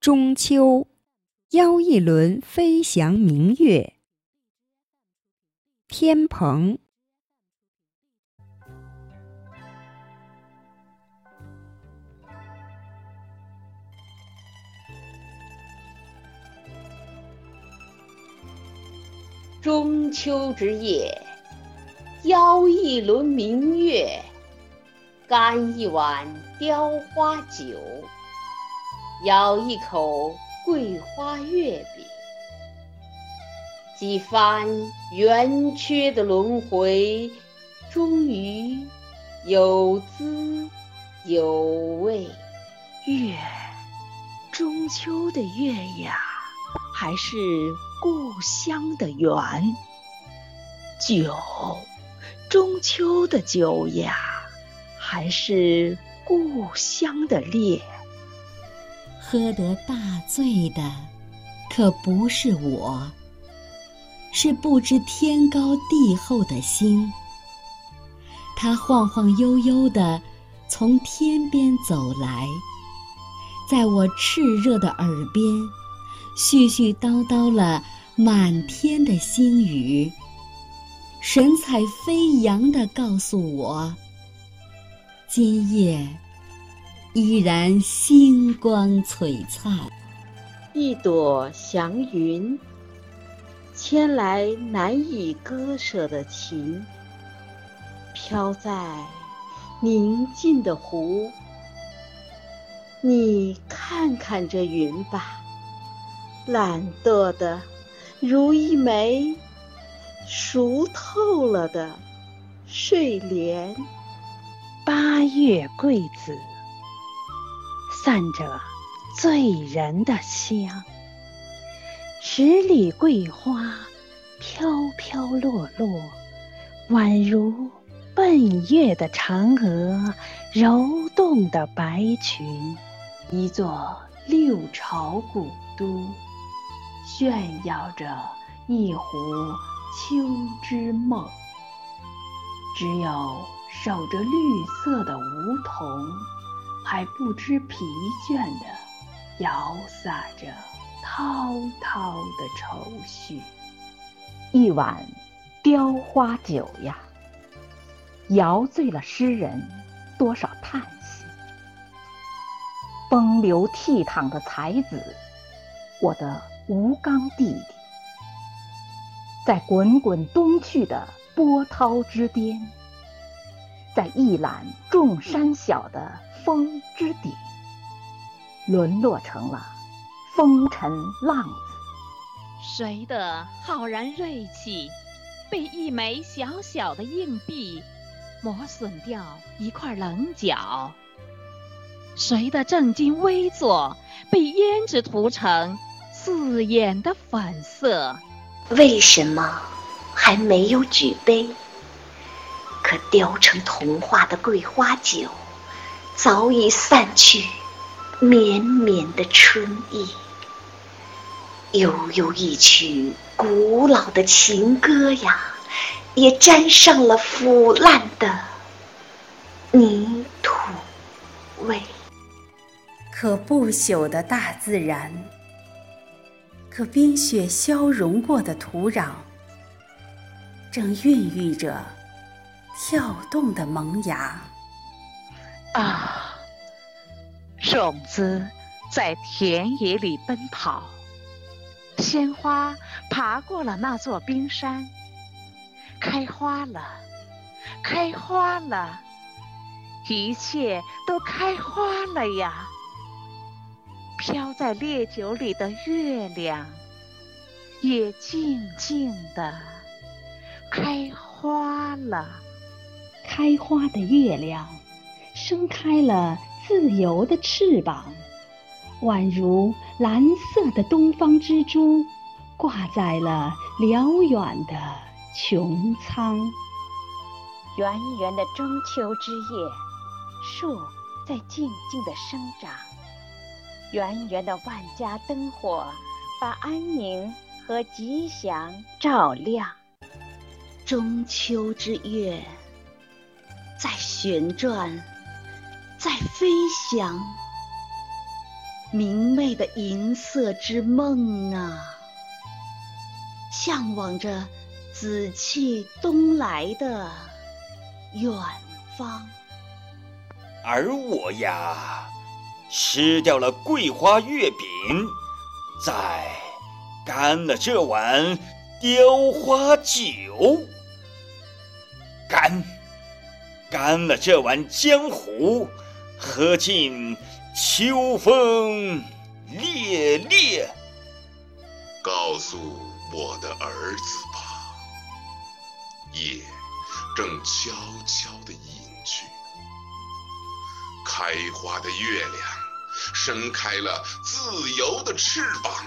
中秋，邀一轮飞翔明月。天蓬。中秋之夜，邀一轮明月，干一碗雕花酒。咬一口桂花月饼，几番圆缺的轮回，终于有滋有味。月，中秋的月呀，还是故乡的圆。酒，中秋的酒呀，还是故乡的烈。喝得大醉的，可不是我，是不知天高地厚的星。它晃晃悠悠地从天边走来，在我炽热的耳边絮絮叨叨了满天的星语，神采飞扬地告诉我：今夜。依然星光璀璨，一朵祥云，牵来难以割舍的情，飘在宁静的湖。你看看这云吧，懒惰的如一枚熟透了的睡莲。八月桂子。散着醉人的香，十里桂花飘飘落落，宛如奔月的嫦娥柔动的白裙。一座六朝古都，炫耀着一壶秋之梦。只有守着绿色的梧桐。还不知疲倦地摇洒着滔滔的愁绪，一碗雕花酒呀，摇醉了诗人多少叹息。风流倜傥的才子，我的吴刚弟弟，在滚滚东去的波涛之巅，在一览众山小的。风之顶，沦落成了风尘浪子。谁的浩然锐气，被一枚小小的硬币磨损掉一块棱角？谁的正襟危坐，被胭脂涂成刺眼的粉色？为什么还没有举杯？可雕成童话的桂花酒。早已散去绵绵的春意，悠悠一曲古老的情歌呀，也沾上了腐烂的泥土味。可不朽的大自然，可冰雪消融过的土壤，正孕育着跳动的萌芽。啊，种子在田野里奔跑，鲜花爬过了那座冰山，开花了，开花了，一切都开花了呀！飘在烈酒里的月亮，也静静的开花了。开花的月亮。伸开了自由的翅膀，宛如蓝色的东方之珠，挂在了辽远的穹苍。圆圆的中秋之夜，树在静静的生长，圆圆的万家灯火把安宁和吉祥照亮。中秋之月，在旋转。在飞翔，明媚的银色之梦啊，向往着紫气东来的远方。而我呀，吃掉了桂花月饼，再干了这碗雕花酒，干，干了这碗江湖，何尽。秋风烈烈，告诉我的儿子吧。夜正悄悄地隐去，开花的月亮伸开了自由的翅膀。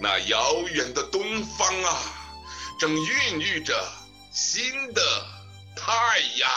那遥远的东方啊，正孕育着新的太阳。